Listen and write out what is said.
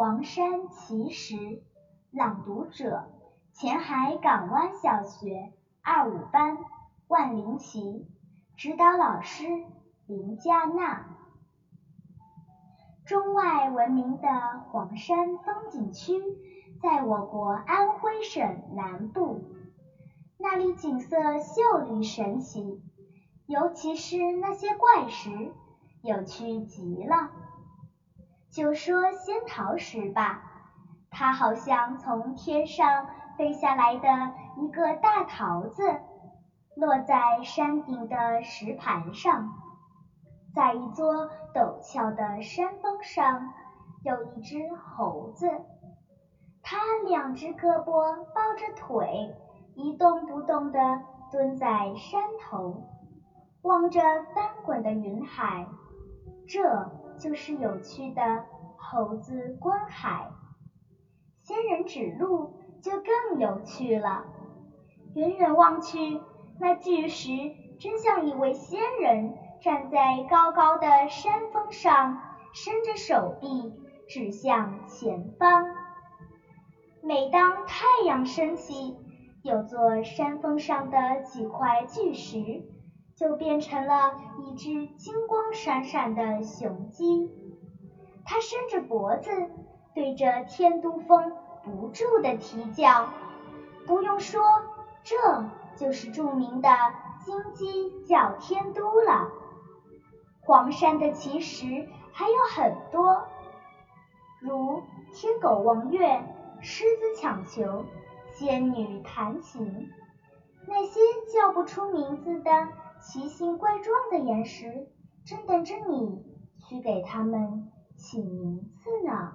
黄山奇石，朗读者：前海港湾小学二五班万灵奇，指导老师林佳娜。中外闻名的黄山风景区，在我国安徽省南部，那里景色秀丽神奇，尤其是那些怪石，有趣极了。就说仙桃石吧，它好像从天上飞下来的一个大桃子，落在山顶的石盘上。在一座陡峭的山峰上，有一只猴子，它两只胳膊抱着腿，一动不动地蹲在山头，望着翻滚的云海。这。就是有趣的猴子观海，仙人指路就更有趣了。远远望去，那巨石真像一位仙人站在高高的山峰上，伸着手臂指向前方。每当太阳升起，有座山峰上的几块巨石。就变成了一只金光闪闪的雄鸡，它伸着脖子，对着天都峰不住地啼叫。不用说，这就是著名的金鸡叫天都了。黄山的奇石还有很多，如天狗望月、狮子抢球、仙女弹琴，那些叫不出名字的。奇形怪状的岩石，正等着你去给它们起名字呢。